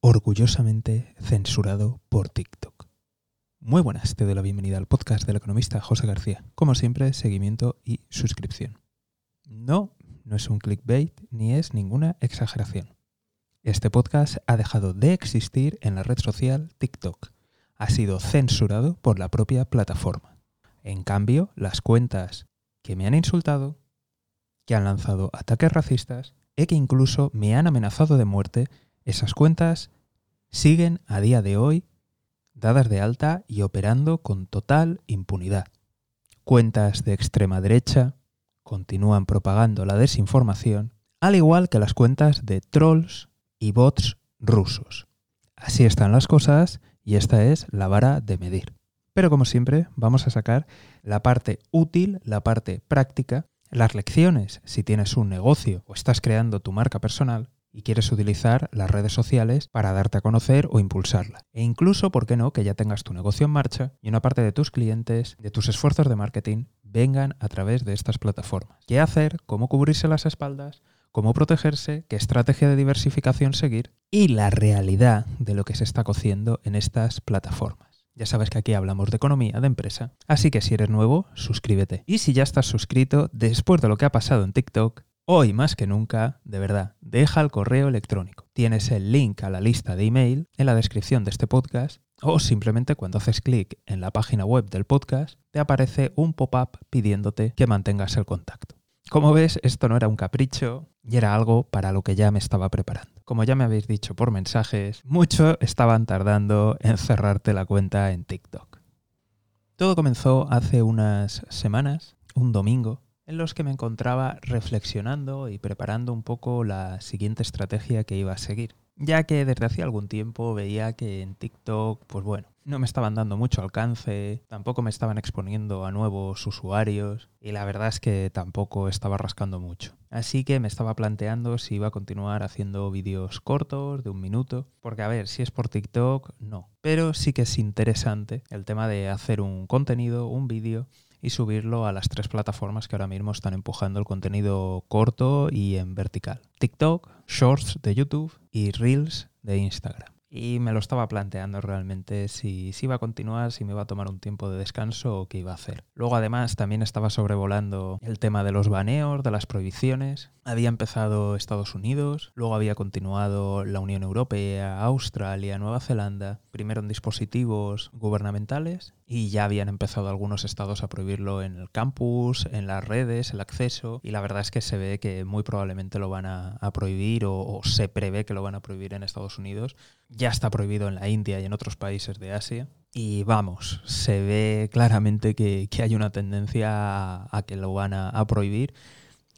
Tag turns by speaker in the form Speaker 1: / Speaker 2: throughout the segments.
Speaker 1: orgullosamente censurado por TikTok. Muy buenas, te doy la bienvenida al podcast del economista José García. Como siempre, seguimiento y suscripción. No, no es un clickbait ni es ninguna exageración. Este podcast ha dejado de existir en la red social TikTok. Ha sido censurado por la propia plataforma. En cambio, las cuentas que me han insultado, que han lanzado ataques racistas y que incluso me han amenazado de muerte, esas cuentas siguen a día de hoy dadas de alta y operando con total impunidad. Cuentas de extrema derecha continúan propagando la desinformación, al igual que las cuentas de trolls y bots rusos. Así están las cosas y esta es la vara de medir. Pero como siempre, vamos a sacar la parte útil, la parte práctica, las lecciones si tienes un negocio o estás creando tu marca personal y quieres utilizar las redes sociales para darte a conocer o impulsarla. E incluso, ¿por qué no?, que ya tengas tu negocio en marcha y una parte de tus clientes, de tus esfuerzos de marketing, vengan a través de estas plataformas. ¿Qué hacer? ¿Cómo cubrirse las espaldas? ¿Cómo protegerse? ¿Qué estrategia de diversificación seguir? Y la realidad de lo que se está cociendo en estas plataformas. Ya sabes que aquí hablamos de economía, de empresa, así que si eres nuevo, suscríbete. Y si ya estás suscrito, después de lo que ha pasado en TikTok, Hoy más que nunca, de verdad, deja el correo electrónico. Tienes el link a la lista de email en la descripción de este podcast o simplemente cuando haces clic en la página web del podcast te aparece un pop-up pidiéndote que mantengas el contacto. Como ves, esto no era un capricho y era algo para lo que ya me estaba preparando. Como ya me habéis dicho por mensajes, mucho estaban tardando en cerrarte la cuenta en TikTok. Todo comenzó hace unas semanas, un domingo, en los que me encontraba reflexionando y preparando un poco la siguiente estrategia que iba a seguir. Ya que desde hacía algún tiempo veía que en TikTok, pues bueno, no me estaban dando mucho alcance, tampoco me estaban exponiendo a nuevos usuarios y la verdad es que tampoco estaba rascando mucho. Así que me estaba planteando si iba a continuar haciendo vídeos cortos de un minuto, porque a ver, si es por TikTok, no. Pero sí que es interesante el tema de hacer un contenido, un vídeo y subirlo a las tres plataformas que ahora mismo están empujando el contenido corto y en vertical. TikTok, Shorts de YouTube y Reels de Instagram. Y me lo estaba planteando realmente si, si, iba a continuar, si me iba a tomar un tiempo de descanso o qué iba a hacer. Luego además también estaba sobrevolando el tema de los baneos, de las prohibiciones. Había empezado Estados Unidos, luego había continuado la Unión Europea, Australia, Nueva Zelanda, primero en dispositivos gubernamentales y ya habían empezado algunos estados a prohibirlo en el campus, en las redes, el acceso y la verdad es que se ve que muy probablemente lo van a, prohibir o, se prevé que lo van a prohibir en Estados Unidos ya está prohibido en la India y en otros países de Asia. Y vamos, se ve claramente que, hay una tendencia a, que lo van a, prohibir.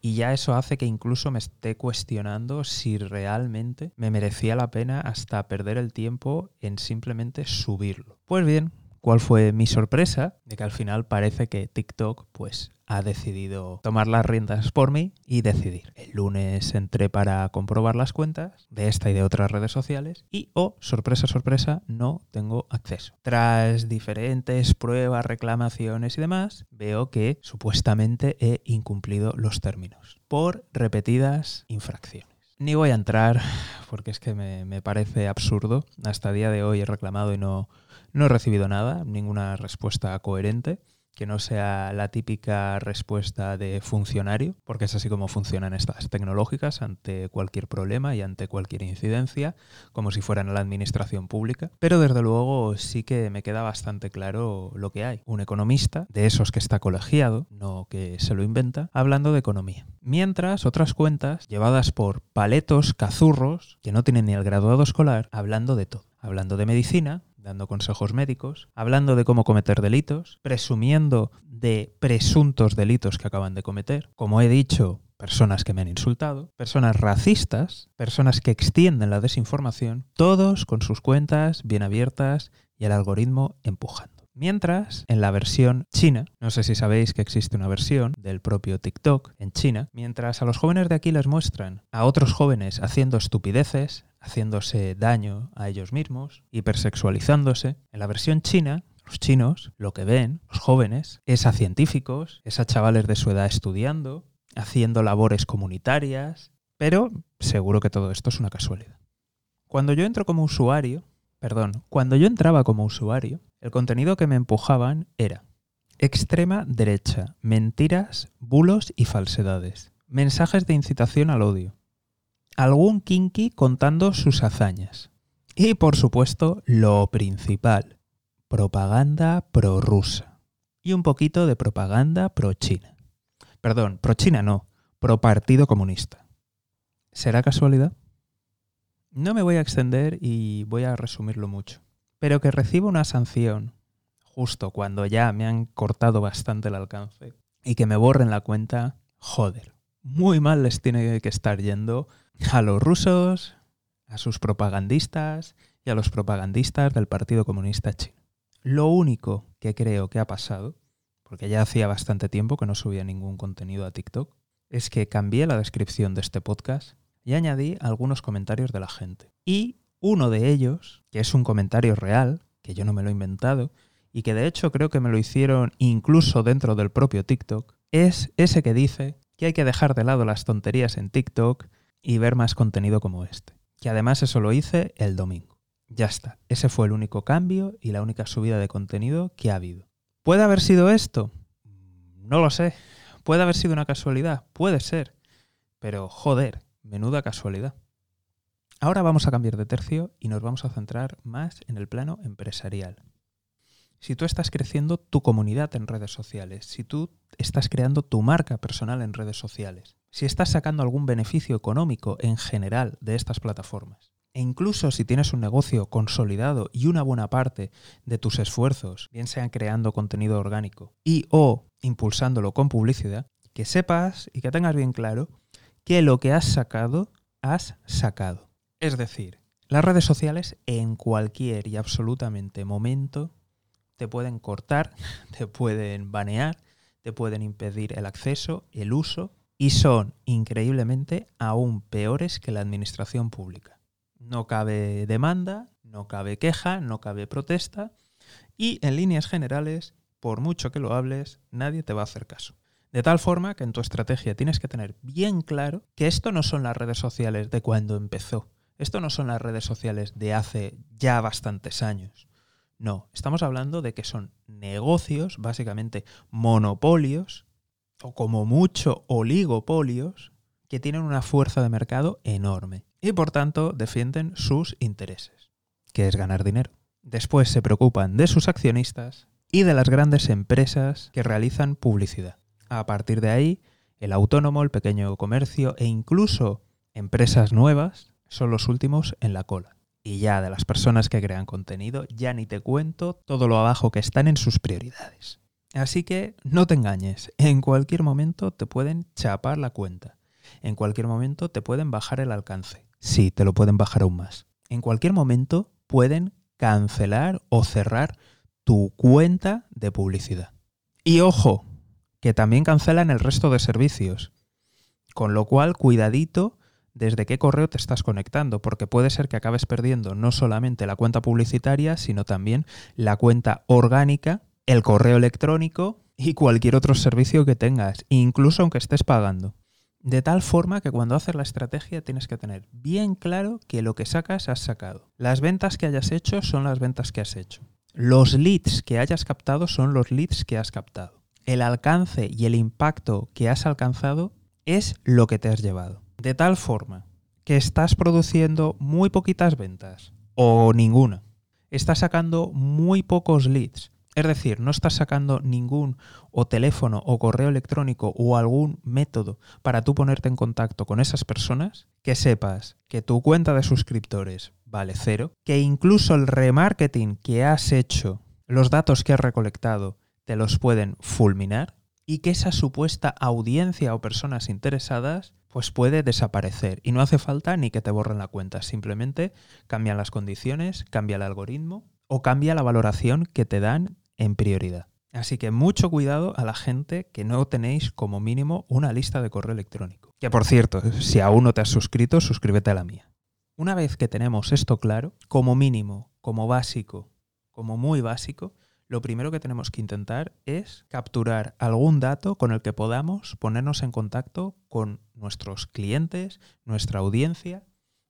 Speaker 1: Y ya eso hace que incluso me esté cuestionando si realmente me merecía la pena hasta perder el tiempo en simplemente subirlo. Pues bien, ¿cuál fue mi sorpresa? De que al final parece que TikTok pues ha decidido tomar las riendas por mí y decidir. El lunes entré para comprobar las cuentas de esta y de otras redes sociales y, oh, sorpresa, sorpresa, no tengo acceso. Tras diferentes pruebas, reclamaciones y demás, veo que supuestamente he incumplido los términos por repetidas infracciones. Ni voy a entrar porque es que me, me parece absurdo. Hasta el día de hoy he reclamado y no, no he recibido nada, ninguna respuesta coherente que no sea la típica respuesta de funcionario, porque es así como funcionan estas tecnológicas ante cualquier problema y ante cualquier incidencia, como si fueran la administración pública. Pero desde luego sí que me queda bastante claro lo que hay. Un economista, de esos que está colegiado, no que se lo inventa, hablando de economía. Mientras otras cuentas, llevadas por paletos cazurros, que no tienen ni el graduado escolar, hablando de todo. Hablando de medicina, dando consejos médicos, hablando de cómo cometer delitos, presumiendo de presuntos delitos que acaban de cometer. Como he dicho, personas que me han insultado, personas racistas, personas que extienden la desinformación, todos con sus cuentas bien abiertas y el algoritmo empujando. Mientras, en la versión china, no sé si sabéis que existe una versión del propio TikTok en China, mientras a los jóvenes de aquí les muestran a otros jóvenes haciendo estupideces, haciéndose daño a ellos mismos, hipersexualizándose. En la versión china, los chinos lo que ven, los jóvenes, es a científicos, es a chavales de su edad estudiando, haciendo labores comunitarias, pero seguro que todo esto es una casualidad. Cuando yo entro como usuario, perdón, cuando yo entraba como usuario, el contenido que me empujaban era extrema derecha, mentiras, bulos y falsedades, mensajes de incitación al odio, algún kinky contando sus hazañas y por supuesto lo principal, propaganda prorrusa y un poquito de propaganda pro-China. Perdón, pro-China no, pro-Partido Comunista. ¿Será casualidad? No me voy a extender y voy a resumirlo mucho. Pero que recibo una sanción justo cuando ya me han cortado bastante el alcance y que me borren la cuenta, joder, muy mal les tiene que estar yendo a los rusos, a sus propagandistas y a los propagandistas del Partido Comunista Chino. Lo único que creo que ha pasado, porque ya hacía bastante tiempo que no subía ningún contenido a TikTok, es que cambié la descripción de este podcast y añadí algunos comentarios de la gente. Y uno de ellos, que es un comentario real, que yo no me lo he inventado, y que de hecho creo que me lo hicieron incluso dentro del propio TikTok, es ese que dice que hay que dejar de lado las tonterías en TikTok y ver más contenido como este. Que además eso lo hice el domingo. Ya está. Ese fue el único cambio y la única subida de contenido que ha habido. ¿Puede haber sido esto? No lo sé. ¿Puede haber sido una casualidad? Puede ser. Pero joder, Menuda casualidad. Ahora vamos a cambiar de tercio y nos vamos a centrar más en el plano empresarial. Si tú estás creciendo tu comunidad en redes sociales, si tú estás creando tu marca personal en redes sociales, si estás sacando algún beneficio económico en general de estas plataformas, e incluso si tienes un negocio consolidado y una buena parte de tus esfuerzos, bien sean creando contenido orgánico y o impulsándolo con publicidad, que sepas y que tengas bien claro que lo que has sacado, has sacado. Es decir, las redes sociales en cualquier y absolutamente momento te pueden cortar, te pueden banear, te pueden impedir el acceso, el uso y son increíblemente aún peores que la administración pública. No cabe demanda, no cabe queja, no cabe protesta y en líneas generales, por mucho que lo hables, nadie te va a hacer caso. De tal forma que en tu estrategia tienes que tener bien claro que esto no son las redes sociales de cuando empezó. Esto no son las redes sociales de hace ya bastantes años. No, estamos hablando de que son negocios, básicamente monopolios, o como mucho oligopolios, que tienen una fuerza de mercado enorme y por tanto defienden sus intereses, que es ganar dinero. Después se preocupan de sus accionistas y de las grandes empresas que realizan publicidad. A partir de ahí, el autónomo, el pequeño comercio e incluso empresas nuevas son los últimos en la cola. Y ya de las personas que crean contenido, ya ni te cuento todo lo abajo que están en sus prioridades. Así que no te engañes, en cualquier momento te pueden chapar la cuenta. En cualquier momento te pueden bajar el alcance. Sí, te lo pueden bajar aún más. En cualquier momento pueden cancelar o cerrar tu cuenta de publicidad. Y ojo, que también cancelan el resto de servicios. Con lo cual, cuidadito desde qué correo te estás conectando, porque puede ser que acabes perdiendo no solamente la cuenta publicitaria, sino también la cuenta orgánica, el correo electrónico y cualquier otro servicio que tengas, incluso aunque estés pagando. De tal forma que cuando haces la estrategia tienes que tener bien claro que lo que sacas has sacado. Las ventas que hayas hecho son las ventas que has hecho. Los leads que hayas captado son los leads que has captado el alcance y el impacto que has alcanzado es lo que te has llevado. De tal forma que estás produciendo muy poquitas ventas o ninguna. Estás sacando muy pocos leads. Es decir, no estás sacando ningún o teléfono o correo electrónico o algún método para tú ponerte en contacto con esas personas, que sepas que tu cuenta de suscriptores vale cero, que incluso el remarketing que has hecho, los datos que has recolectado, te los pueden fulminar y que esa supuesta audiencia o personas interesadas pues puede desaparecer y no hace falta ni que te borren la cuenta, simplemente cambian las condiciones, cambia el algoritmo o cambia la valoración que te dan en prioridad. Así que mucho cuidado a la gente que no tenéis como mínimo una lista de correo electrónico. Que por cierto, si aún no te has suscrito, suscríbete a la mía. Una vez que tenemos esto claro, como mínimo, como básico, como muy básico, lo primero que tenemos que intentar es capturar algún dato con el que podamos ponernos en contacto con nuestros clientes, nuestra audiencia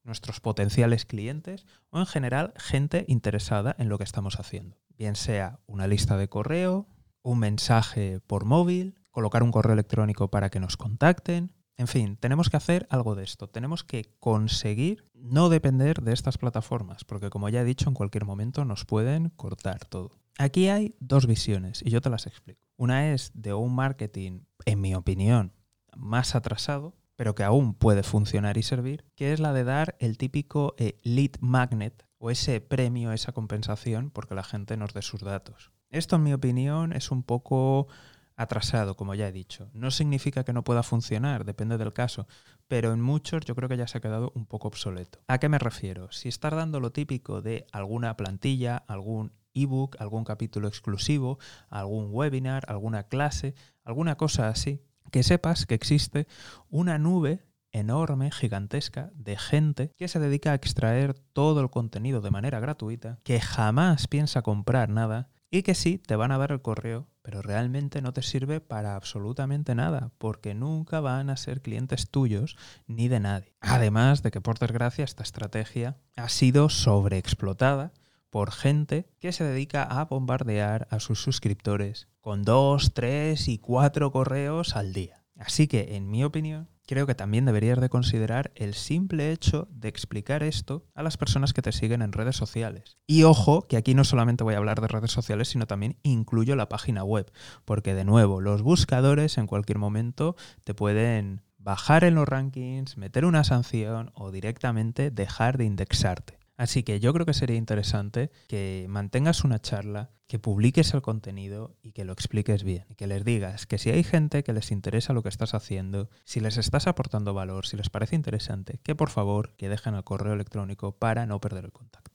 Speaker 1: nuestros potenciales clientes o en general gente interesada en lo que estamos haciendo. Bien sea una lista de correo, un mensaje por móvil, colocar un correo electrónico para que nos contacten. En fin, tenemos que hacer algo de esto. Tenemos que conseguir no depender de estas plataformas, porque como ya he dicho, en cualquier momento nos pueden cortar todo. Aquí hay dos visiones y yo te las explico. Una es de un marketing, en mi opinión, más atrasado, pero que aún puede funcionar y servir, que es la de dar el típico eh, lead magnet o ese premio, esa compensación, porque la gente nos dé sus datos. Esto, en mi opinión, es un poco atrasado, como ya he dicho. No significa que no pueda funcionar, depende del caso, pero en muchos yo creo que ya se ha quedado un poco obsoleto. ¿A qué me refiero? Si estás dando lo típico de alguna plantilla, algún ebook, algún capítulo exclusivo, algún webinar, alguna clase, alguna cosa así, que sepas que existe una nube enorme, gigantesca, de gente que se dedica a extraer todo el contenido de manera gratuita, que jamás piensa comprar nada y que sí, te van a dar el correo, pero realmente no te sirve para absolutamente nada, porque nunca van a ser clientes tuyos ni de nadie. Además de que, por desgracia, esta estrategia ha sido sobreexplotada por gente que se dedica a bombardear a sus suscriptores con dos, tres y cuatro correos al día. Así que, en mi opinión, creo que también deberías de considerar el simple hecho de explicar esto a las personas que te siguen en redes sociales. Y ojo, que aquí no solamente voy a hablar de redes sociales, sino también incluyo la página web, porque de nuevo, los buscadores en cualquier momento te pueden bajar en los rankings, meter una sanción o directamente dejar de indexarte. Así que yo creo que sería interesante que mantengas una charla, que publiques el contenido y que lo expliques bien. Y que les digas que si hay gente que les interesa lo que estás haciendo, si les estás aportando valor, si les parece interesante, que por favor que dejen el correo electrónico para no perder el contacto.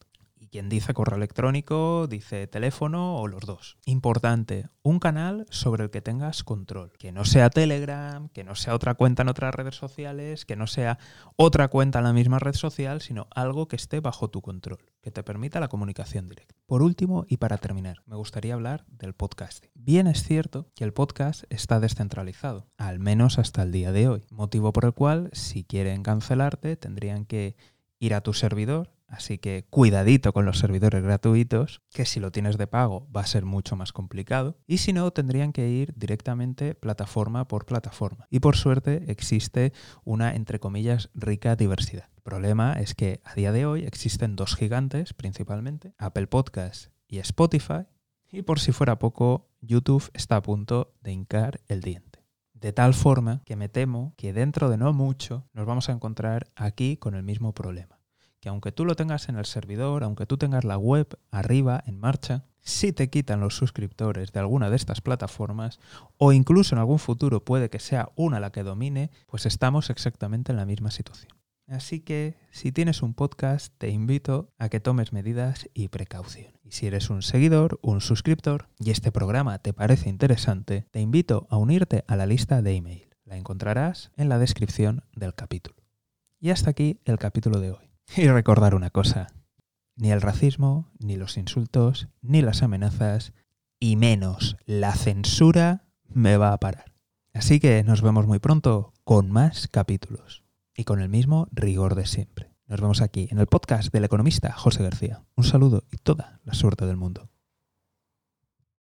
Speaker 1: Quien dice correo electrónico, dice teléfono o los dos. Importante, un canal sobre el que tengas control. Que no sea Telegram, que no sea otra cuenta en otras redes sociales, que no sea otra cuenta en la misma red social, sino algo que esté bajo tu control, que te permita la comunicación directa. Por último, y para terminar, me gustaría hablar del podcasting. Bien es cierto que el podcast está descentralizado, al menos hasta el día de hoy, motivo por el cual si quieren cancelarte tendrían que ir a tu servidor, Así que cuidadito con los servidores gratuitos, que si lo tienes de pago va a ser mucho más complicado. Y si no, tendrían que ir directamente plataforma por plataforma. Y por suerte existe una, entre comillas, rica diversidad. El problema es que a día de hoy existen dos gigantes principalmente, Apple Podcast y Spotify. Y por si fuera poco, YouTube está a punto de hincar el diente. De tal forma que me temo que dentro de no mucho nos vamos a encontrar aquí con el mismo problema que aunque tú lo tengas en el servidor, aunque tú tengas la web arriba en marcha, si te quitan los suscriptores de alguna de estas plataformas, o incluso en algún futuro puede que sea una la que domine, pues estamos exactamente en la misma situación. Así que si tienes un podcast, te invito a que tomes medidas y precaución. Y si eres un seguidor, un suscriptor, y este programa te parece interesante, te invito a unirte a la lista de email. La encontrarás en la descripción del capítulo. Y hasta aquí el capítulo de hoy. Y recordar una cosa, ni el racismo, ni los insultos, ni las amenazas, y menos la censura me va a parar. Así que nos vemos muy pronto con más capítulos y con el mismo rigor de siempre. Nos vemos aquí en el podcast del economista José García. Un saludo y toda la suerte del mundo.